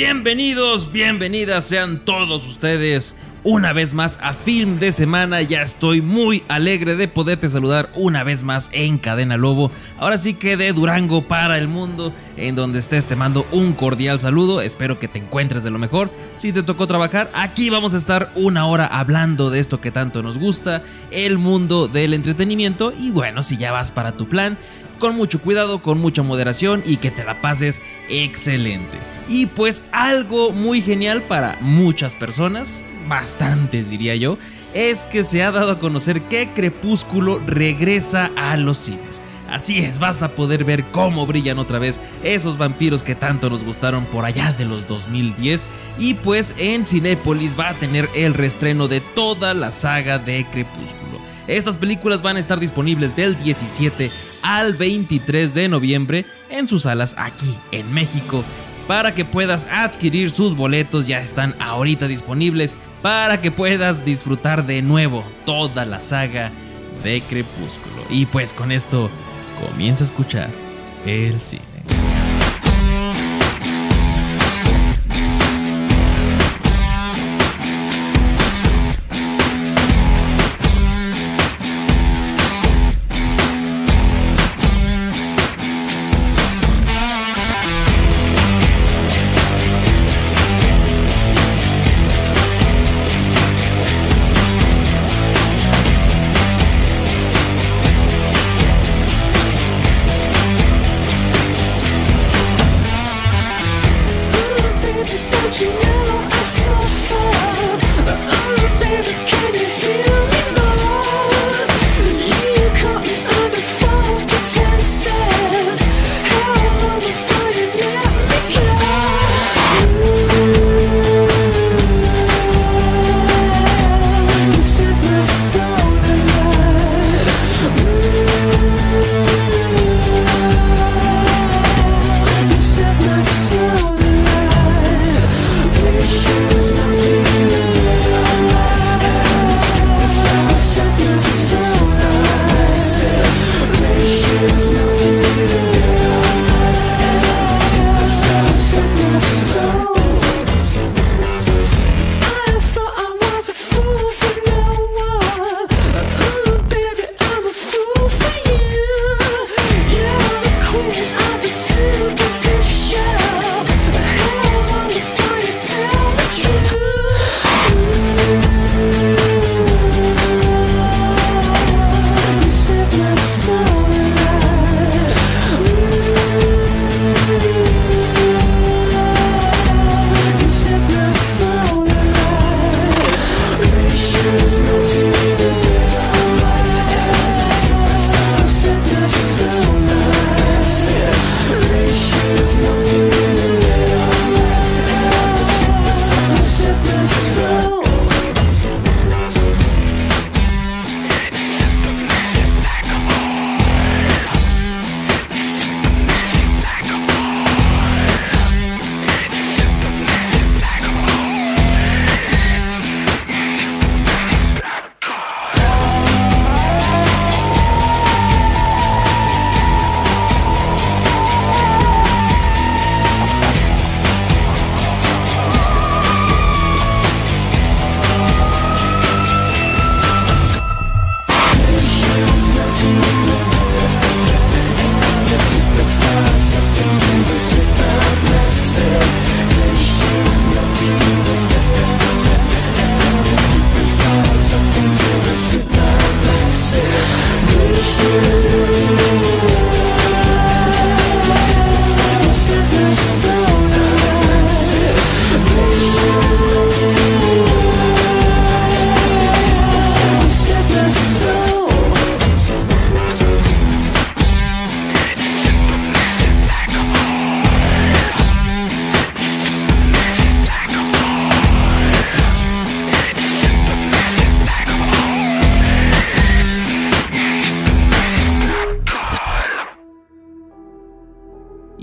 Bienvenidos, bienvenidas sean todos ustedes una vez más a Film de Semana. Ya estoy muy alegre de poderte saludar una vez más en Cadena Lobo. Ahora sí que de Durango para el mundo, en donde estés te mando un cordial saludo. Espero que te encuentres de lo mejor. Si te tocó trabajar, aquí vamos a estar una hora hablando de esto que tanto nos gusta, el mundo del entretenimiento. Y bueno, si ya vas para tu plan, con mucho cuidado, con mucha moderación y que te la pases excelente. Y pues algo muy genial para muchas personas, bastantes diría yo, es que se ha dado a conocer que Crepúsculo regresa a los cines. Así es, vas a poder ver cómo brillan otra vez esos vampiros que tanto nos gustaron por allá de los 2010. Y pues en Cinépolis va a tener el restreno de toda la saga de Crepúsculo. Estas películas van a estar disponibles del 17 al 23 de noviembre en sus salas aquí en México para que puedas adquirir sus boletos ya están ahorita disponibles para que puedas disfrutar de nuevo toda la saga de Crepúsculo. Y pues con esto comienza a escuchar el cine.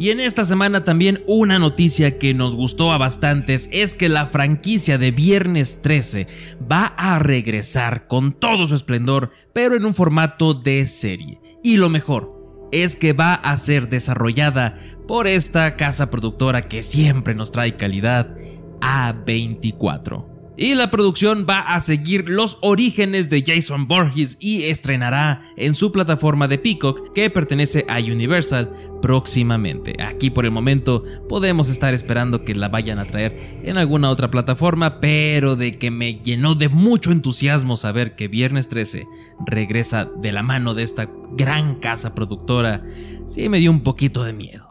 Y en esta semana también una noticia que nos gustó a bastantes es que la franquicia de Viernes 13 va a regresar con todo su esplendor, pero en un formato de serie. Y lo mejor es que va a ser desarrollada por esta casa productora que siempre nos trae calidad, A24. Y la producción va a seguir los orígenes de Jason Borges y estrenará en su plataforma de Peacock que pertenece a Universal próximamente. Aquí por el momento podemos estar esperando que la vayan a traer en alguna otra plataforma, pero de que me llenó de mucho entusiasmo saber que Viernes 13 regresa de la mano de esta gran casa productora, sí me dio un poquito de miedo.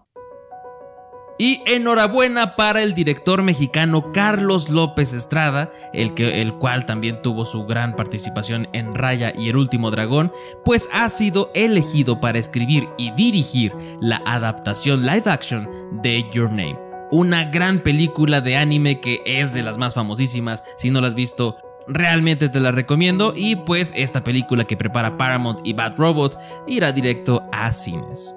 Y enhorabuena para el director mexicano Carlos López Estrada, el, que, el cual también tuvo su gran participación en Raya y el último dragón, pues ha sido elegido para escribir y dirigir la adaptación live action de Your Name. Una gran película de anime que es de las más famosísimas, si no la has visto realmente te la recomiendo y pues esta película que prepara Paramount y Bad Robot irá directo a cines.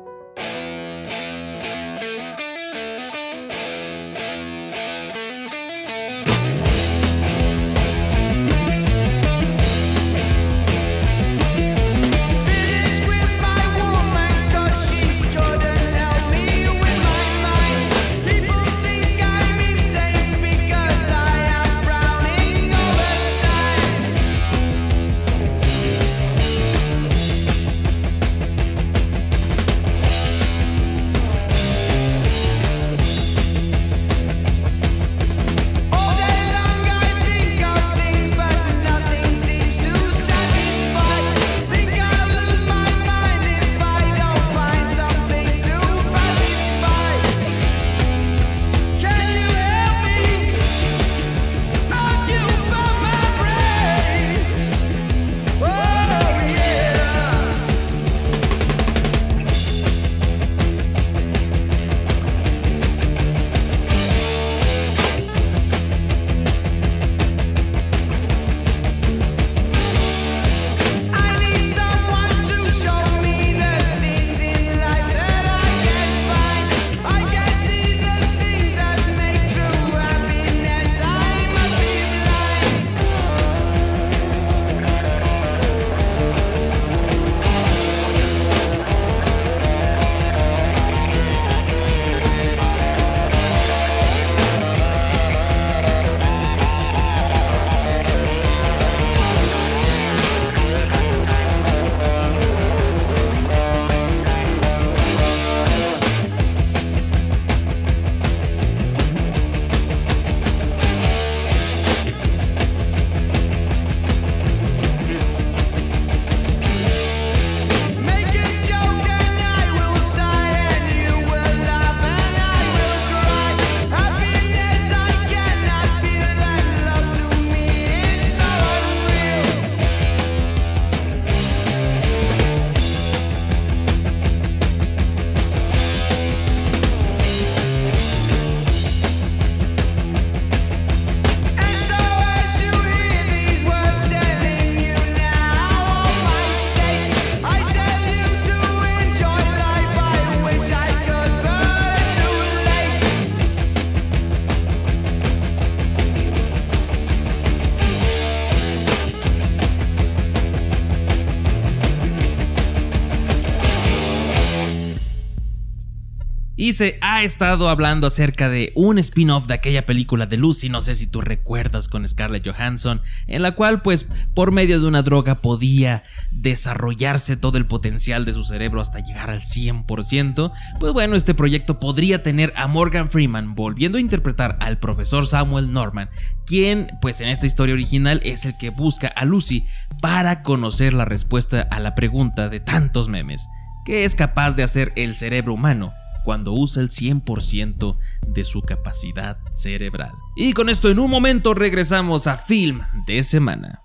Se ha estado hablando acerca de un spin-off de aquella película de Lucy, no sé si tú recuerdas con Scarlett Johansson, en la cual pues por medio de una droga podía desarrollarse todo el potencial de su cerebro hasta llegar al 100%. Pues bueno, este proyecto podría tener a Morgan Freeman volviendo a interpretar al profesor Samuel Norman, quien pues en esta historia original es el que busca a Lucy para conocer la respuesta a la pregunta de tantos memes. ¿Qué es capaz de hacer el cerebro humano cuando usa el 100% de su capacidad cerebral. Y con esto en un momento regresamos a Film de Semana.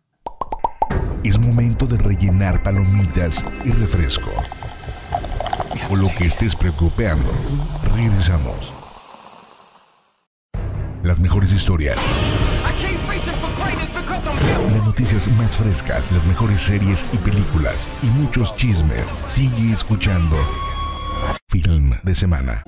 Es momento de rellenar palomitas y refresco. O lo que estés preocupando, regresamos. Las mejores historias. Las noticias más frescas, las mejores series y películas y muchos chismes. Sigue escuchando Film de semana.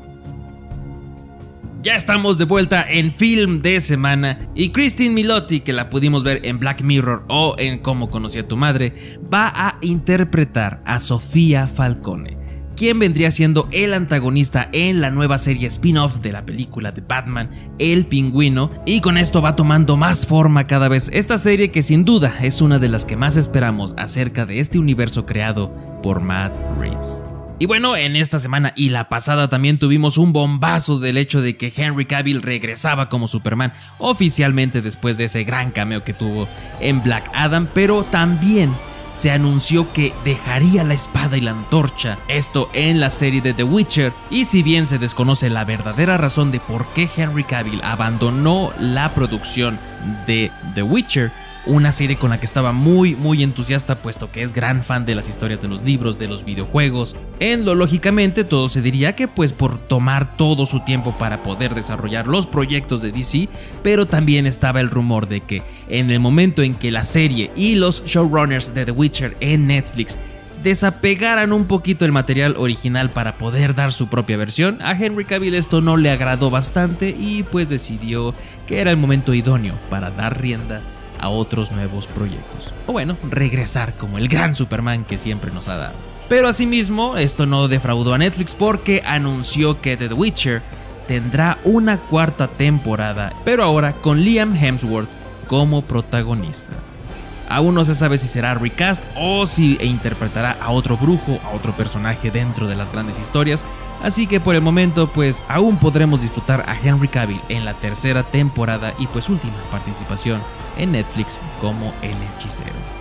Ya estamos de vuelta en film de semana y Christine Milotti, que la pudimos ver en Black Mirror o en Cómo conocí a tu madre, va a interpretar a Sofía Falcone quien vendría siendo el antagonista en la nueva serie spin-off de la película de Batman, El Pingüino, y con esto va tomando más forma cada vez esta serie que sin duda es una de las que más esperamos acerca de este universo creado por Matt Reeves. Y bueno, en esta semana y la pasada también tuvimos un bombazo del hecho de que Henry Cavill regresaba como Superman oficialmente después de ese gran cameo que tuvo en Black Adam, pero también se anunció que dejaría la espada y la antorcha, esto en la serie de The Witcher, y si bien se desconoce la verdadera razón de por qué Henry Cavill abandonó la producción de The Witcher, una serie con la que estaba muy muy entusiasta puesto que es gran fan de las historias de los libros, de los videojuegos. En lo lógicamente todo se diría que pues por tomar todo su tiempo para poder desarrollar los proyectos de DC, pero también estaba el rumor de que en el momento en que la serie y los showrunners de The Witcher en Netflix desapegaran un poquito el material original para poder dar su propia versión, a Henry Cavill esto no le agradó bastante y pues decidió que era el momento idóneo para dar rienda a otros nuevos proyectos. O bueno, regresar como el gran Superman que siempre nos ha dado. Pero asimismo, esto no defraudó a Netflix porque anunció que The Witcher tendrá una cuarta temporada, pero ahora con Liam Hemsworth como protagonista. Aún no se sabe si será recast o si interpretará a otro brujo, a otro personaje dentro de las grandes historias, así que por el momento pues aún podremos disfrutar a Henry Cavill en la tercera temporada y pues última participación en Netflix como El Hechicero.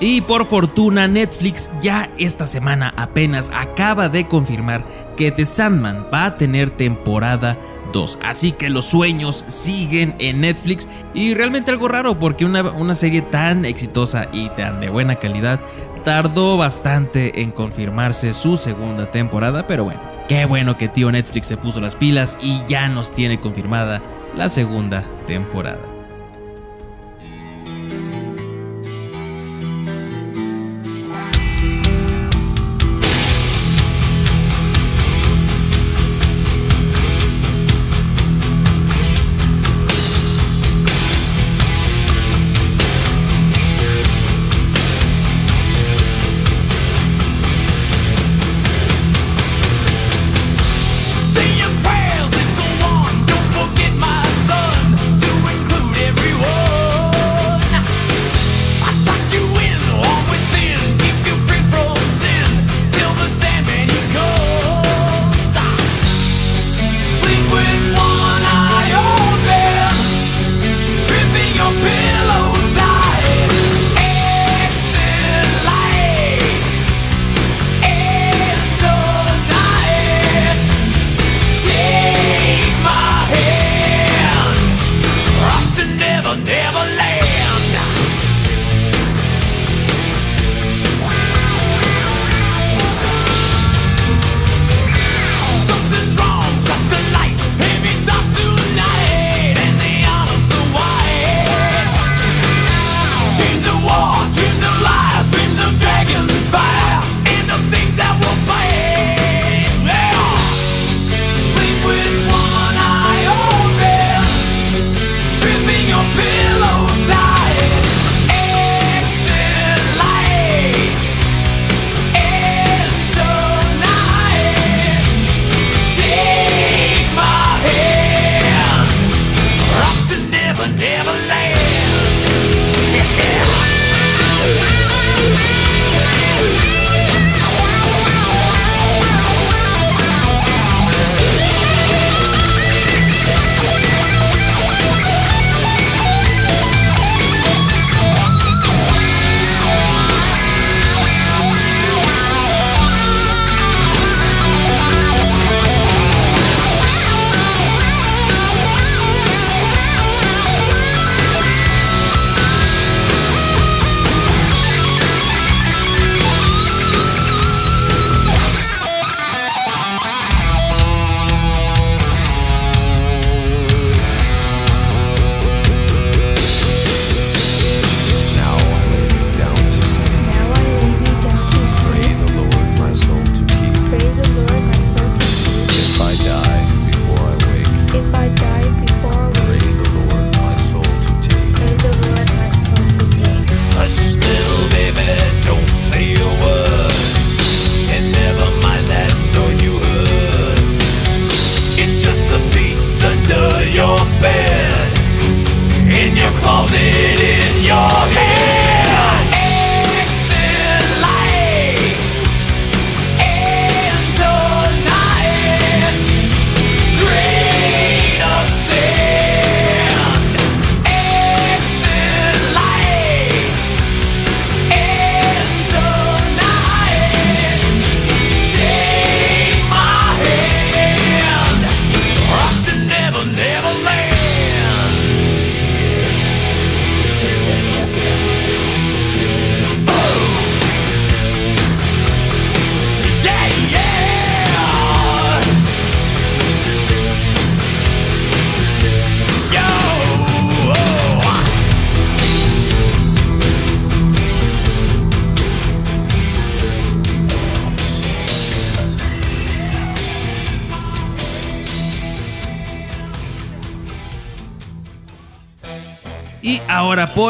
Y por fortuna Netflix ya esta semana apenas acaba de confirmar que The Sandman va a tener temporada 2. Así que los sueños siguen en Netflix y realmente algo raro porque una, una serie tan exitosa y tan de buena calidad tardó bastante en confirmarse su segunda temporada, pero bueno, qué bueno que tío Netflix se puso las pilas y ya nos tiene confirmada la segunda temporada.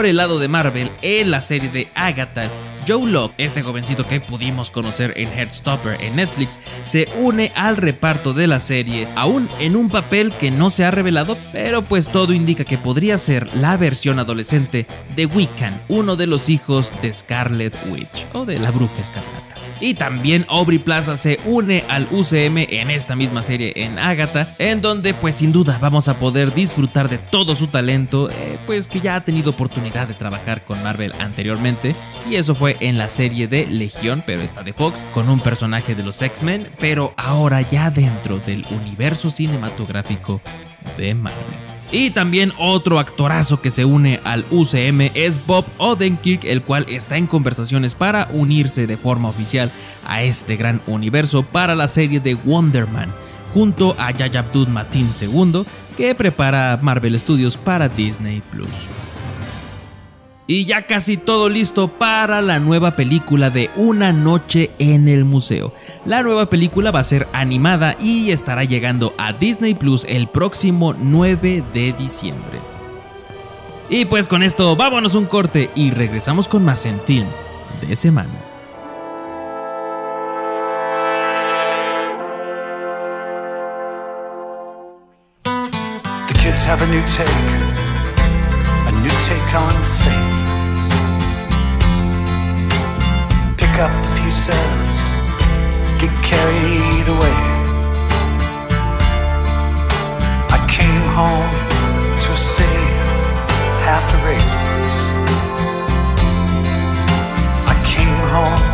El lado de Marvel, en la serie de Agatha, Joe Locke, este jovencito que pudimos conocer en Heartstopper en Netflix, se une al reparto de la serie, aún en un papel que no se ha revelado, pero pues todo indica que podría ser la versión adolescente de Wiccan, uno de los hijos de Scarlet Witch o de la bruja escarlata. Y también Aubrey Plaza se une al UCM en esta misma serie en Agatha, en donde pues sin duda vamos a poder disfrutar de todo su talento, eh, pues que ya ha tenido oportunidad de trabajar con Marvel anteriormente, y eso fue en la serie de Legión, pero esta de Fox, con un personaje de los X-Men, pero ahora ya dentro del universo cinematográfico de Marvel. Y también otro actorazo que se une al UCM es Bob Odenkirk, el cual está en conversaciones para unirse de forma oficial a este gran universo para la serie de Wonder Man, junto a Yaya Abdul Mateen II, que prepara Marvel Studios para Disney Plus. Y ya casi todo listo para la nueva película de Una noche en el museo. La nueva película va a ser animada y estará llegando a Disney Plus el próximo 9 de diciembre. Y pues con esto vámonos un corte y regresamos con más en film de semana. Pick up pieces, get carried away. I came home to a city half erased. I came home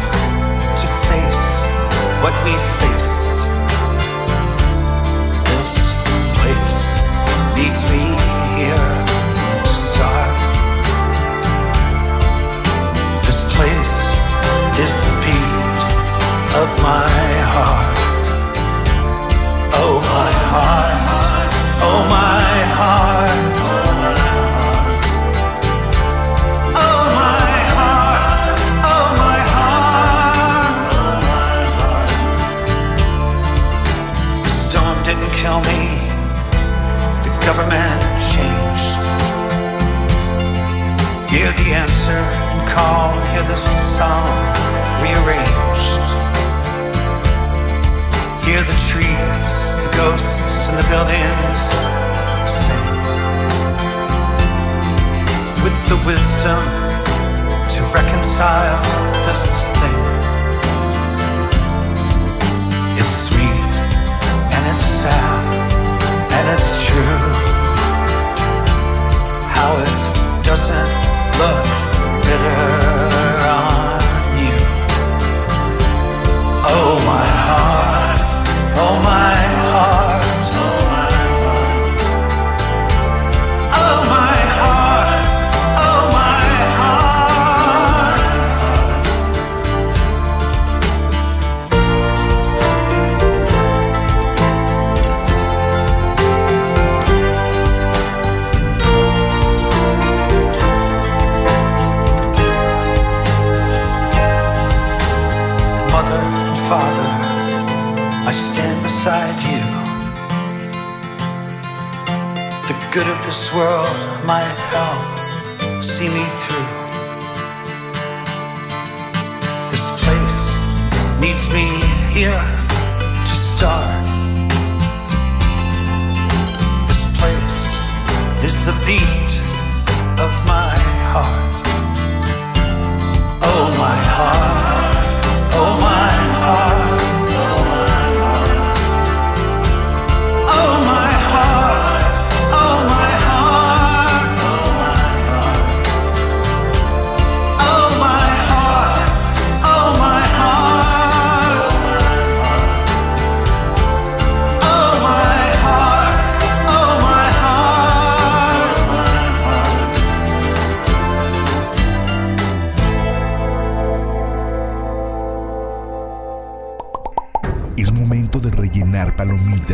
to face what we of my buildings sing. With the wisdom to reconcile this thing. It's sweet and it's sad and it's true how it doesn't look bitter on you. Oh my heart, oh my good of this world might help see me through. This place needs me here to start. This place is the beat of my heart. Oh, my heart. Oh my heart,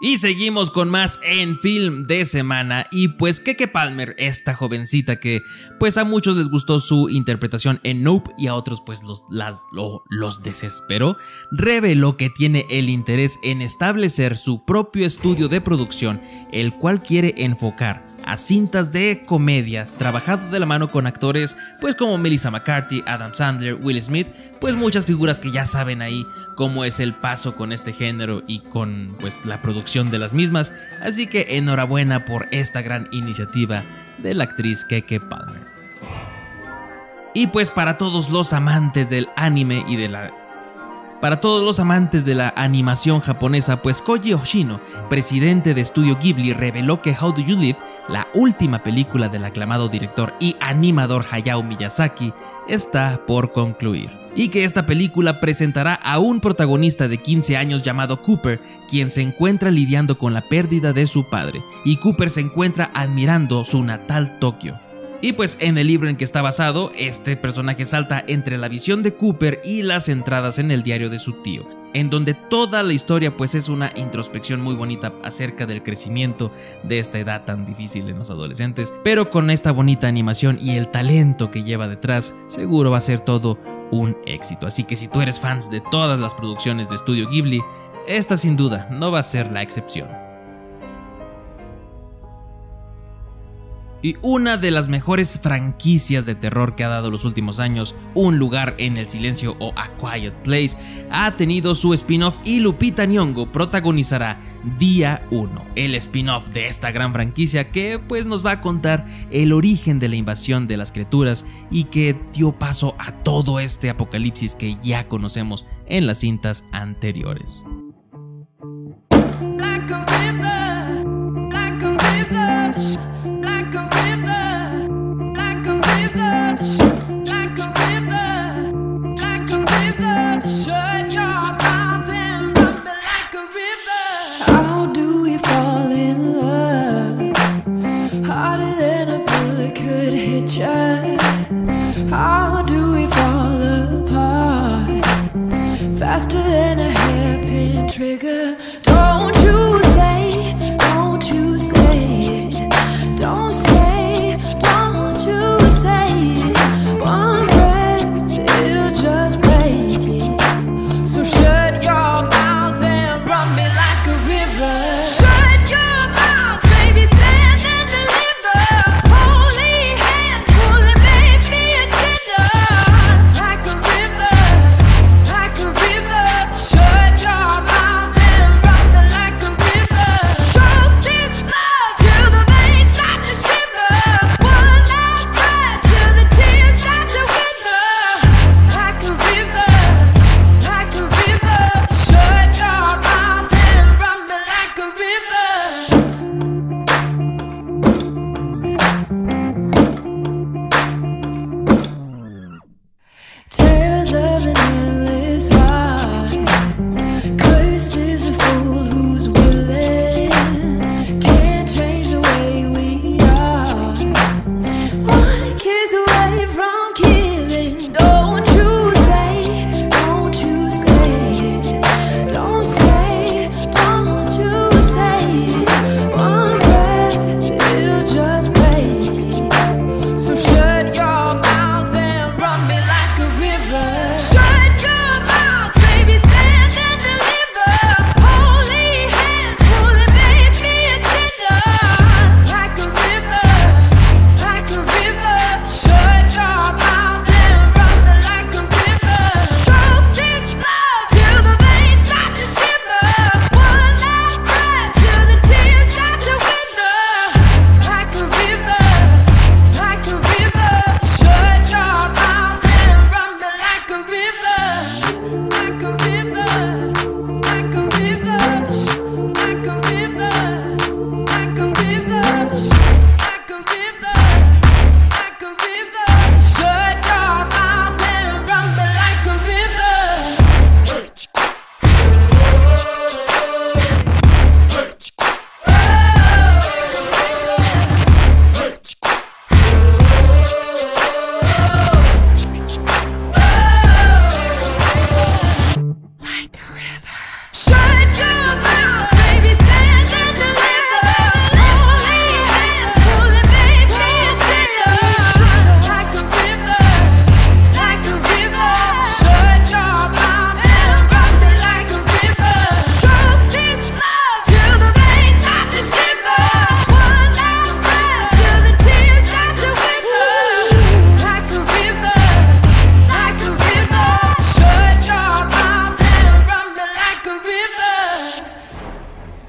Y seguimos con más en film de semana. Y pues Keke Palmer, esta jovencita que pues a muchos les gustó su interpretación en Nope y a otros pues los, las, lo- los desesperó, reveló que tiene el interés en establecer su propio estudio de producción, el cual quiere enfocar a cintas de comedia, trabajado de la mano con actores pues como Melissa McCarthy, Adam Sandler, Will Smith, pues muchas figuras que ya saben ahí cómo es el paso con este género y con pues la producción de las mismas, así que enhorabuena por esta gran iniciativa de la actriz Keke Palmer. Y pues para todos los amantes del anime y de la para todos los amantes de la animación japonesa, pues Koji Hoshino, presidente de Estudio Ghibli, reveló que How Do You Live, la última película del aclamado director y animador Hayao Miyazaki, está por concluir. Y que esta película presentará a un protagonista de 15 años llamado Cooper, quien se encuentra lidiando con la pérdida de su padre, y Cooper se encuentra admirando su natal Tokio. Y pues en el libro en que está basado, este personaje salta entre la visión de Cooper y las entradas en el diario de su tío, en donde toda la historia pues es una introspección muy bonita acerca del crecimiento de esta edad tan difícil en los adolescentes, pero con esta bonita animación y el talento que lleva detrás, seguro va a ser todo un éxito. Así que si tú eres fans de todas las producciones de Estudio Ghibli, esta sin duda no va a ser la excepción. Y una de las mejores franquicias de terror que ha dado los últimos años, Un lugar en el silencio o A Quiet Place, ha tenido su spin-off y Lupita Nyong'o protagonizará Día 1, el spin-off de esta gran franquicia que pues nos va a contar el origen de la invasión de las criaturas y que dio paso a todo este apocalipsis que ya conocemos en las cintas anteriores.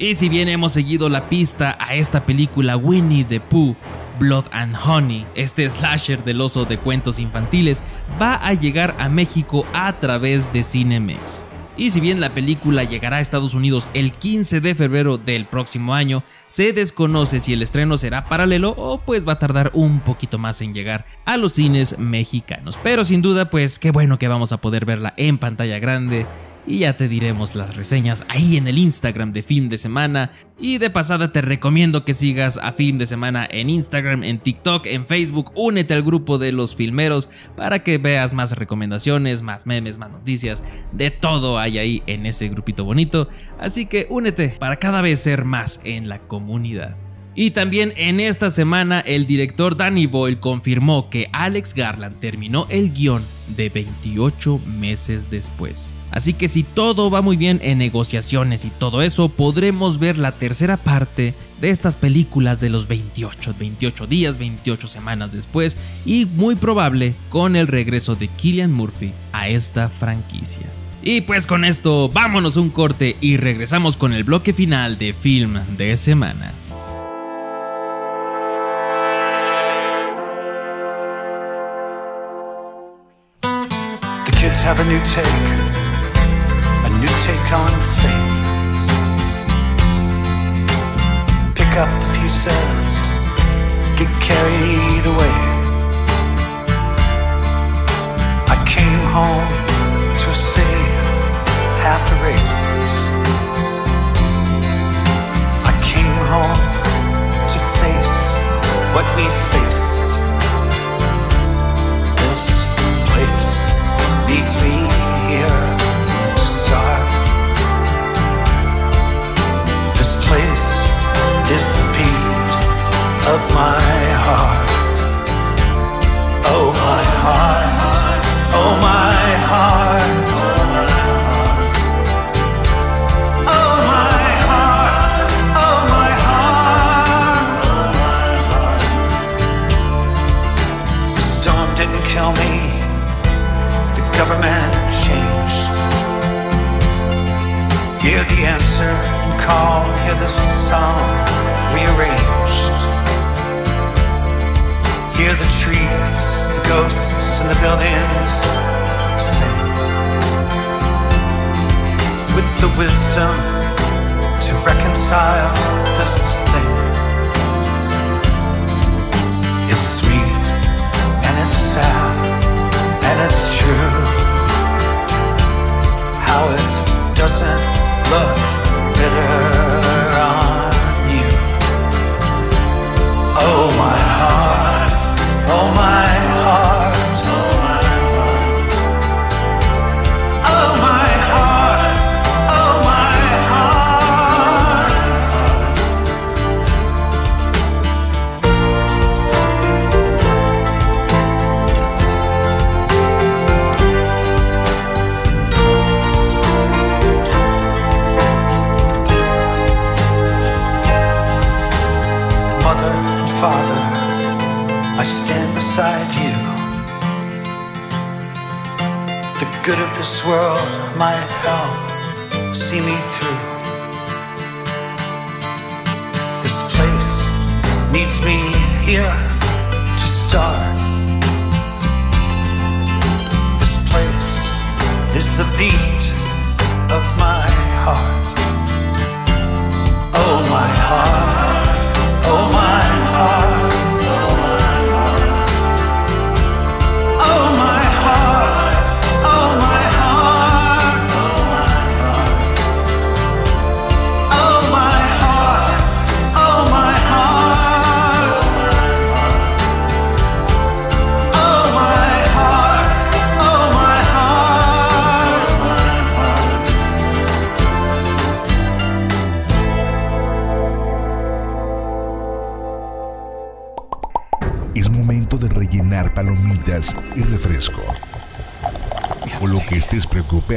Y si bien hemos seguido la pista a esta película Winnie the Pooh, Blood and Honey, este slasher del oso de cuentos infantiles, va a llegar a México a través de Cinemex. Y si bien la película llegará a Estados Unidos el 15 de febrero del próximo año, se desconoce si el estreno será paralelo o pues va a tardar un poquito más en llegar a los cines mexicanos. Pero sin duda pues qué bueno que vamos a poder verla en pantalla grande y ya te diremos las reseñas ahí en el Instagram de fin de semana. Y de pasada te recomiendo que sigas a fin de semana en Instagram, en TikTok, en Facebook. Únete al grupo de los filmeros para que veas más recomendaciones, más memes, más noticias. De todo hay ahí en ese grupito bonito. Así que únete para cada vez ser más en la comunidad. Y también en esta semana el director Danny Boyle confirmó que Alex Garland terminó el guion de 28 meses después. Así que si todo va muy bien en negociaciones y todo eso, podremos ver la tercera parte de estas películas de los 28, 28 días, 28 semanas después y muy probable con el regreso de Killian Murphy a esta franquicia. Y pues con esto vámonos un corte y regresamos con el bloque final de film de semana. Kids have a new take, a new take on faith. Pick up the pieces, get carried away. I came home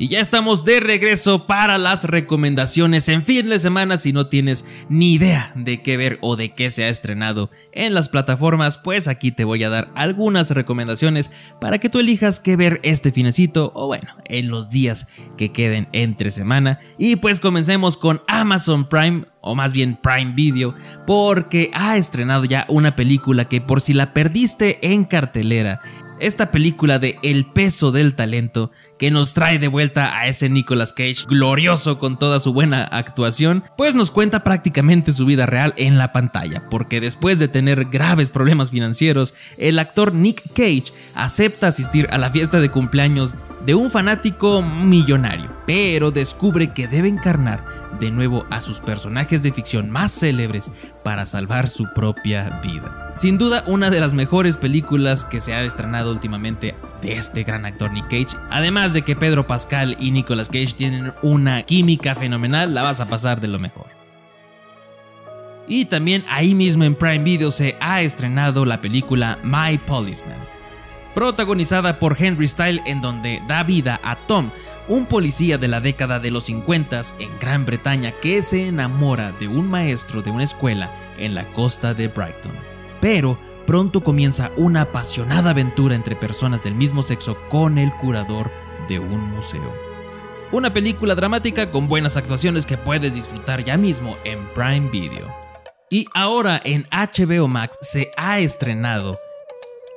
Y ya estamos de regreso para las recomendaciones en fin de semana. Si no tienes ni idea de qué ver o de qué se ha estrenado en las plataformas, pues aquí te voy a dar algunas recomendaciones para que tú elijas qué ver este finecito o bueno, en los días que queden entre semana. Y pues comencemos con Amazon Prime o más bien Prime Video, porque ha estrenado ya una película que por si la perdiste en cartelera, esta película de El peso del talento que nos trae de vuelta a ese Nicolas Cage glorioso con toda su buena actuación, pues nos cuenta prácticamente su vida real en la pantalla, porque después de tener graves problemas financieros, el actor Nick Cage acepta asistir a la fiesta de cumpleaños de un fanático millonario, pero descubre que debe encarnar de nuevo a sus personajes de ficción más célebres para salvar su propia vida. Sin duda, una de las mejores películas que se ha estrenado últimamente de este gran actor Nick Cage. Además de que Pedro Pascal y Nicolas Cage tienen una química fenomenal, la vas a pasar de lo mejor. Y también ahí mismo en Prime Video se ha estrenado la película My Policeman, protagonizada por Henry Style en donde da vida a Tom, un policía de la década de los 50 en Gran Bretaña que se enamora de un maestro de una escuela en la costa de Brighton. Pero pronto comienza una apasionada aventura entre personas del mismo sexo con el curador de un museo. Una película dramática con buenas actuaciones que puedes disfrutar ya mismo en Prime Video. Y ahora en HBO Max se ha estrenado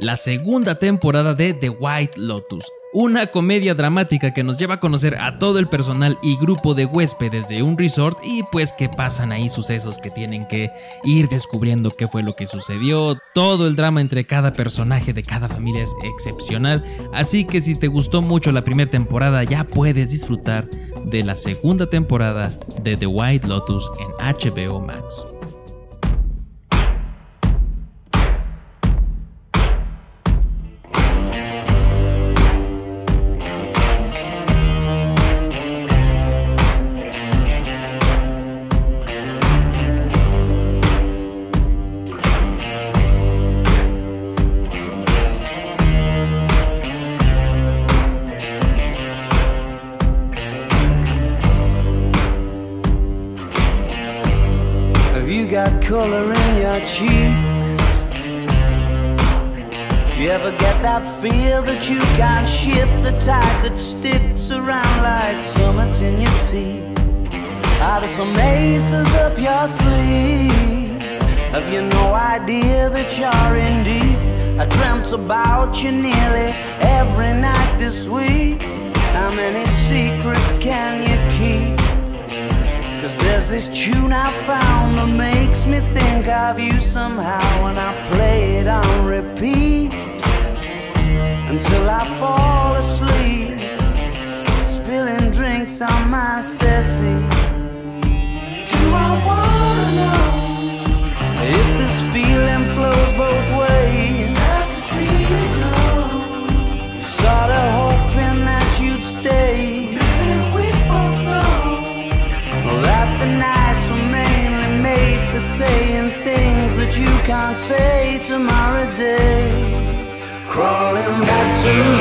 la segunda temporada de The White Lotus, una comedia dramática que nos lleva a conocer a todo el personal y grupo de huéspedes de un resort y pues que pasan ahí sucesos que tienen que ir descubriendo qué fue lo que sucedió. Todo el drama entre cada personaje de cada familia es excepcional, así que si te gustó mucho la primera temporada ya puedes disfrutar de la segunda temporada de The White Lotus en HBO Max. About you nearly every night this week. How many secrets can you keep? Cause there's this tune I found that makes me think of you somehow when I play it on repeat until I fall asleep, spilling drinks on my say tomorrow day. Crawling back to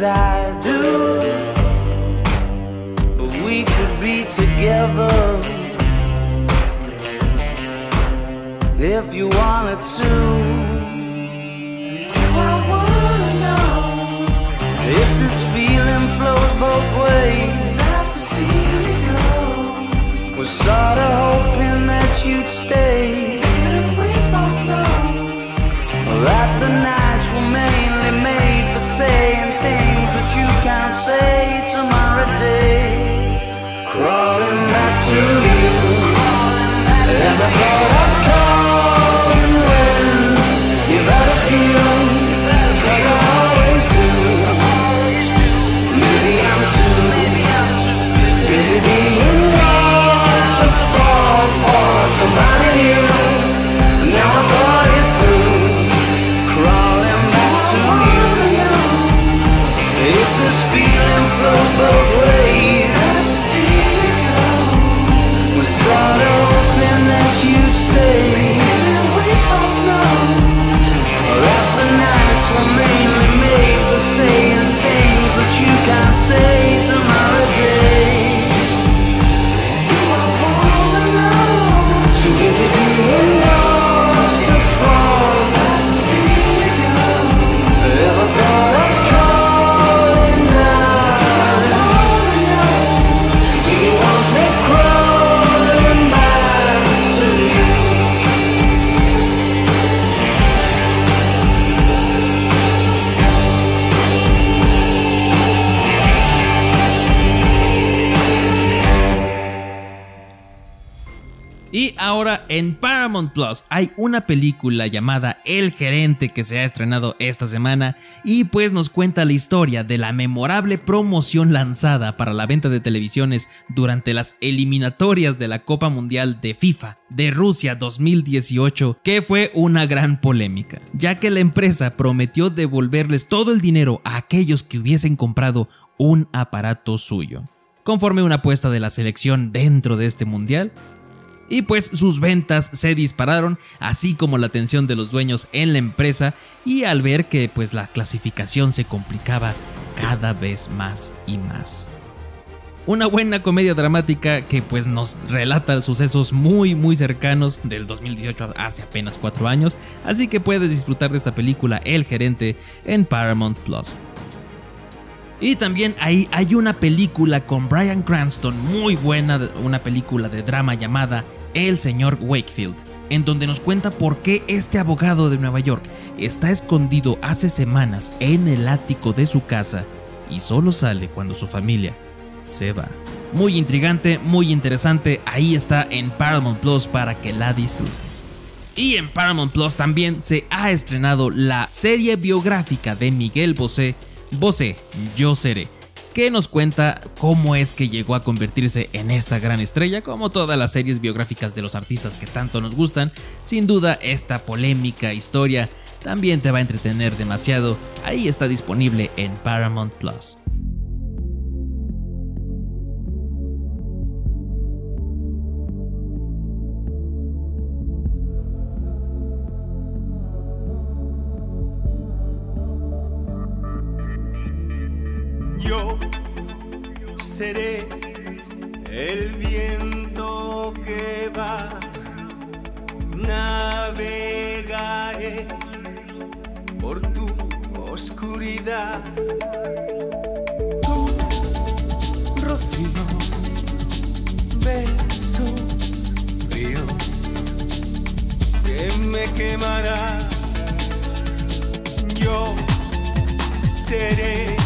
as I do. But we could be together. If you wanted to. Do I wanna know? If this feeling flows both ways. I to see it go Was sorta hoping that you'd stay. Didn't we both know? That the night. En Paramount Plus hay una película llamada El Gerente que se ha estrenado esta semana y pues nos cuenta la historia de la memorable promoción lanzada para la venta de televisiones durante las eliminatorias de la Copa Mundial de FIFA de Rusia 2018 que fue una gran polémica, ya que la empresa prometió devolverles todo el dinero a aquellos que hubiesen comprado un aparato suyo. Conforme una apuesta de la selección dentro de este mundial, y pues sus ventas se dispararon, así como la atención de los dueños en la empresa y al ver que pues la clasificación se complicaba cada vez más y más. Una buena comedia dramática que pues nos relata sucesos muy muy cercanos del 2018 hace apenas 4 años, así que puedes disfrutar de esta película El Gerente en Paramount Plus. Y también ahí hay una película con Brian Cranston muy buena, una película de drama llamada El señor Wakefield, en donde nos cuenta por qué este abogado de Nueva York está escondido hace semanas en el ático de su casa y solo sale cuando su familia se va. Muy intrigante, muy interesante, ahí está en Paramount Plus para que la disfrutes. Y en Paramount Plus también se ha estrenado la serie biográfica de Miguel Bosé Bosé, Yo Seré, que nos cuenta cómo es que llegó a convertirse en esta gran estrella, como todas las series biográficas de los artistas que tanto nos gustan. Sin duda, esta polémica historia también te va a entretener demasiado. Ahí está disponible en Paramount Plus. Seré el viento que va, navegaré por tu oscuridad. Tu rocío, beso frío me quemará. Yo seré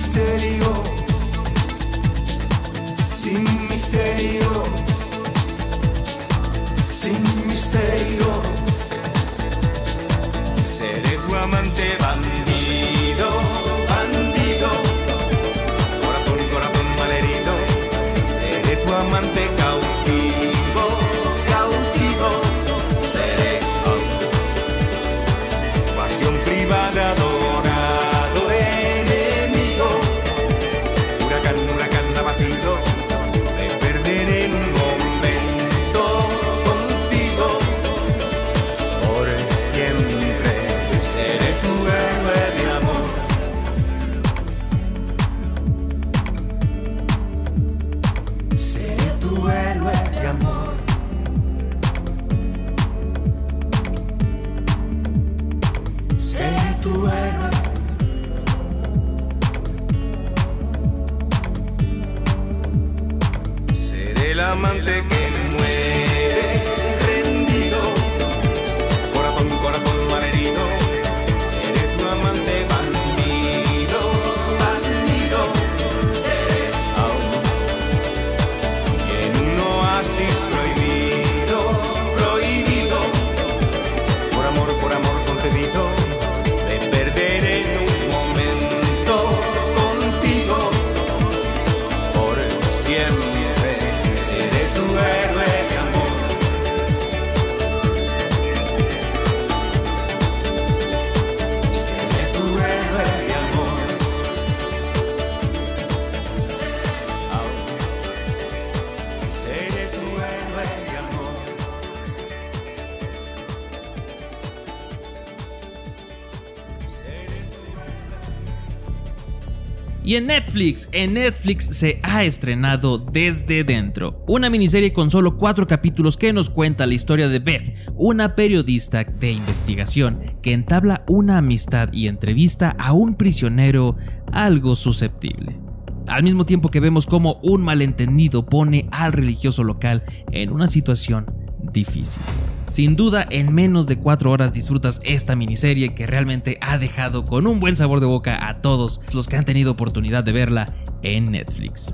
misterio sin misterio, sin misterio. Seré tu amante bandido, bandido, corazón, corazón malherido. Seré tu amante cautivo, Y en Netflix, en Netflix se ha estrenado Desde Dentro, una miniserie con solo cuatro capítulos que nos cuenta la historia de Beth, una periodista de investigación que entabla una amistad y entrevista a un prisionero algo susceptible. Al mismo tiempo que vemos cómo un malentendido pone al religioso local en una situación difícil. Sin duda, en menos de 4 horas disfrutas esta miniserie que realmente ha dejado con un buen sabor de boca a todos los que han tenido oportunidad de verla en Netflix.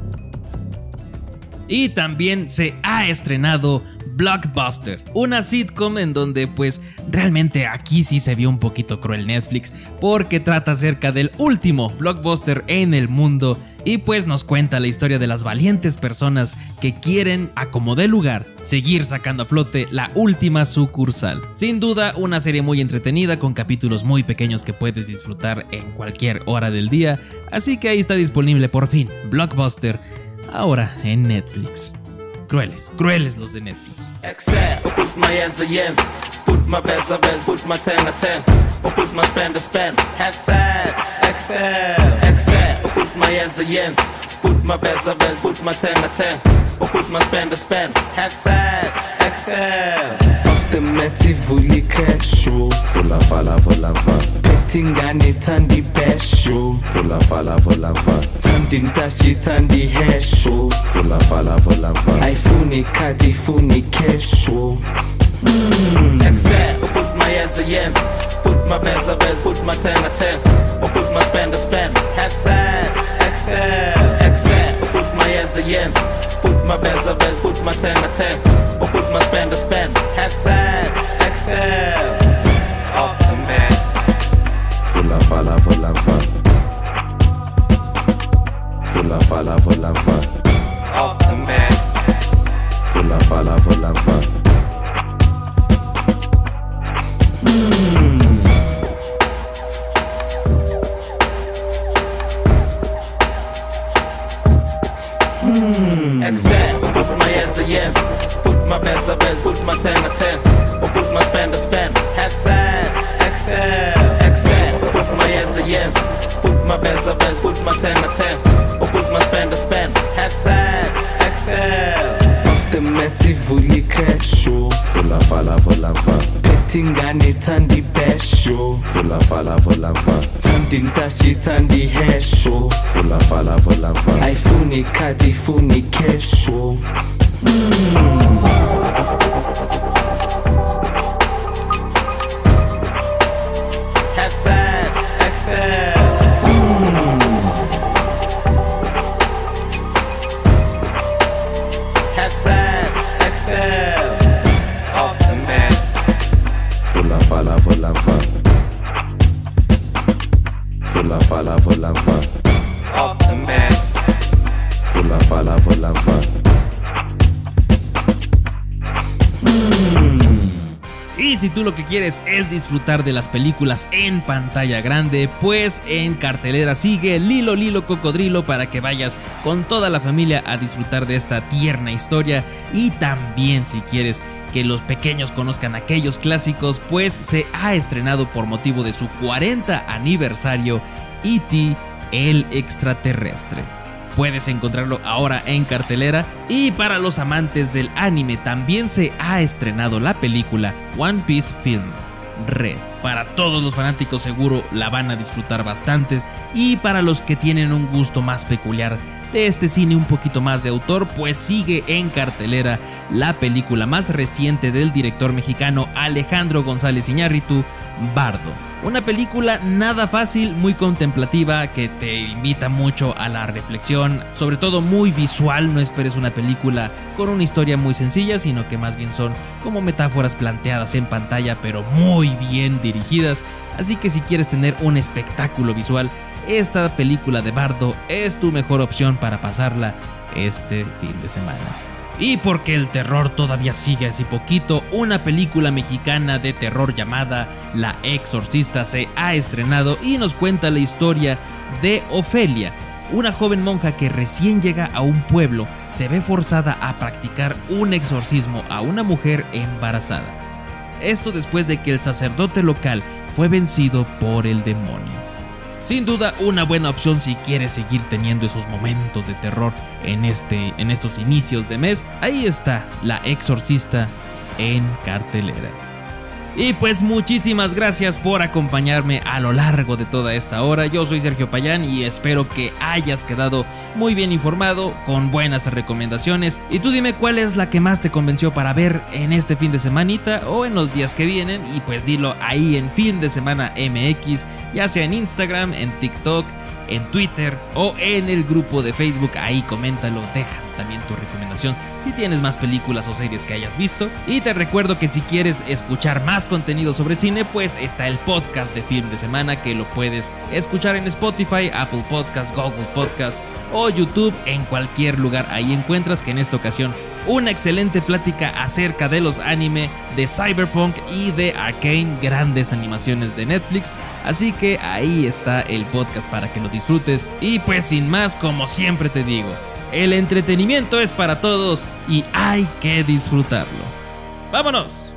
Y también se ha estrenado Blockbuster, una sitcom en donde pues realmente aquí sí se vio un poquito cruel Netflix porque trata acerca del último blockbuster en el mundo y pues nos cuenta la historia de las valientes personas que quieren, a como de lugar, seguir sacando a flote la última sucursal. Sin duda, una serie muy entretenida con capítulos muy pequeños que puedes disfrutar en cualquier hora del día, así que ahí está disponible por fin, Blockbuster, ahora en Netflix. Crueles, crueles los de Netflix. Excel, put my hands a yens, put my best a best, put my ten a ten, or put my spend a spend, have size. Excel, Excel, put my hands a yens, put my best a best, put my ten a ten, or put my spend a spend, have size. Excel. Aftermath ivula ikesho vula vala vula vala phethe ingane ithanda ibhesho vula vala vula vala thanda intashi ithanda ihesho vula vala vula vala ayifuni ikhadi ifuni ikesho Excel, put my hands a yens, put my best a best, put my ten a ten, or put my spend a spend, have size. Excel, Excel, put my hands a yens, put my best a best, put my ten a ten, or put my spend a spend, have size. Excel, the. Fulla fala, fulla fala. Fulla fala, fulla fala. Off the mats. Fulla fala, fulla fala. Hmm. Extend, or put my hands a yes. Put my best a best, put my ten a ten, or put my spend a spend. Have sex, excess. Put my best a best, put my 10 a 10. Or put my spend a spend. Have size, excel. Ultimate cash Fula fala fula fa Petingane tandi pesho Fula fala fula fa Tandintashi tandi hesho Fula fala fula fa Aifuni kati funi kesho mm. Si tú lo que quieres es disfrutar de las películas en pantalla grande, pues en cartelera sigue Lilo Lilo Cocodrilo para que vayas con toda la familia a disfrutar de esta tierna historia. Y también si quieres que los pequeños conozcan aquellos clásicos, pues se ha estrenado por motivo de su 40 aniversario E.T. el extraterrestre. Puedes encontrarlo ahora en cartelera. Y para los amantes del anime también se ha estrenado la película One Piece Film Red. Para todos los fanáticos seguro la van a disfrutar bastantes. Y para los que tienen un gusto más peculiar de este cine un poquito más de autor, pues sigue en cartelera la película más reciente del director mexicano Alejandro González Iñárritu, Bardo. Una película nada fácil, muy contemplativa, que te invita mucho a la reflexión, sobre todo muy visual, no esperes una película con una historia muy sencilla, sino que más bien son como metáforas planteadas en pantalla, pero muy bien dirigidas, así que si quieres tener un espectáculo visual, esta película de Bardo es tu mejor opción para pasarla este fin de semana. Y porque el terror todavía sigue así poquito, una película mexicana de terror llamada La Exorcista se ha estrenado y nos cuenta la historia de Ofelia, una joven monja que recién llega a un pueblo se ve forzada a practicar un exorcismo a una mujer embarazada. Esto después de que el sacerdote local fue vencido por el demonio. Sin duda una buena opción si quieres seguir teniendo esos momentos de terror en, este, en estos inicios de mes. Ahí está La Exorcista en cartelera. Y pues muchísimas gracias por acompañarme a lo largo de toda esta hora. Yo soy Sergio Payán y espero que hayas quedado muy bien informado, con buenas recomendaciones. Y tú dime cuál es la que más te convenció para ver en este fin de semanita o en los días que vienen. Y pues dilo ahí en fin de semana MX, ya sea en Instagram, en TikTok, en Twitter o en el grupo de Facebook. Ahí coméntalo, deja también tu recomendación si tienes más películas o series que hayas visto. Y te recuerdo que si quieres escuchar más contenido sobre cine, pues está el podcast de Film de Semana que lo puedes escuchar en Spotify, Apple Podcast, Google Podcast o YouTube. En cualquier lugar ahí encuentras que en esta ocasión una excelente plática acerca de los anime, de Cyberpunk y de Arcane, grandes animaciones de Netflix. Así que ahí está el podcast para que lo disfrutes. Y pues sin más, como siempre te digo, el entretenimiento es para todos y hay que disfrutarlo. ¡Vámonos!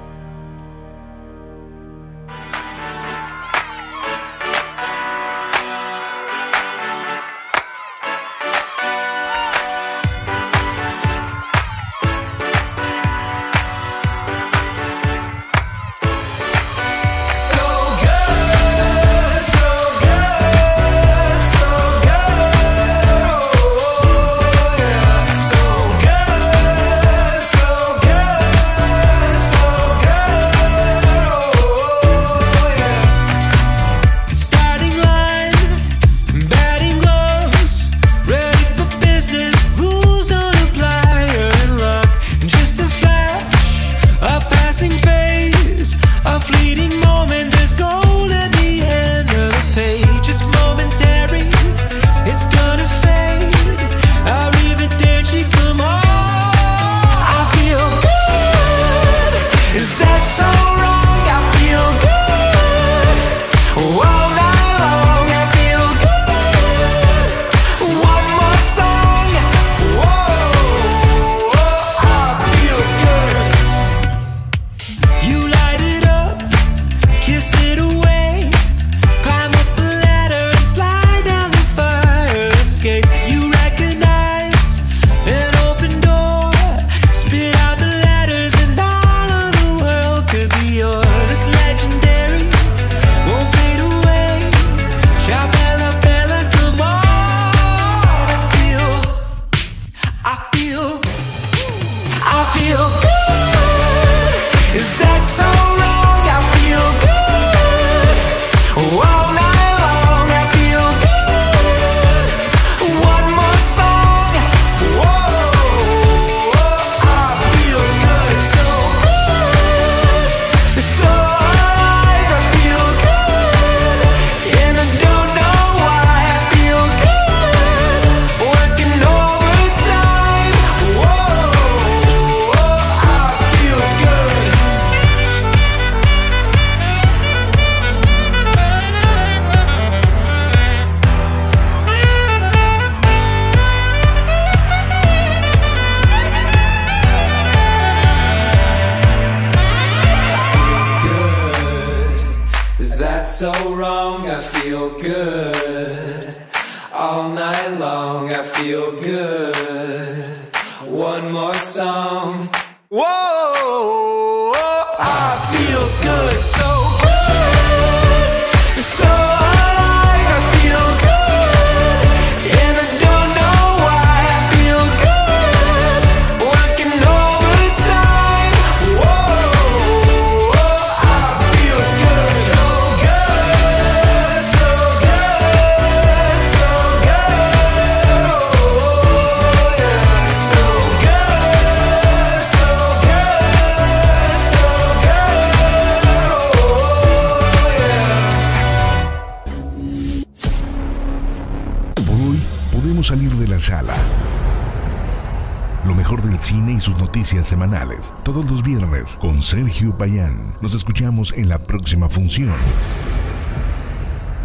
Con Sergio Payán. Nos escuchamos en la próxima función.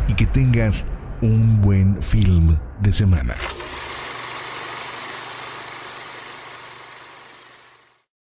Y que tengas un buen film de semana.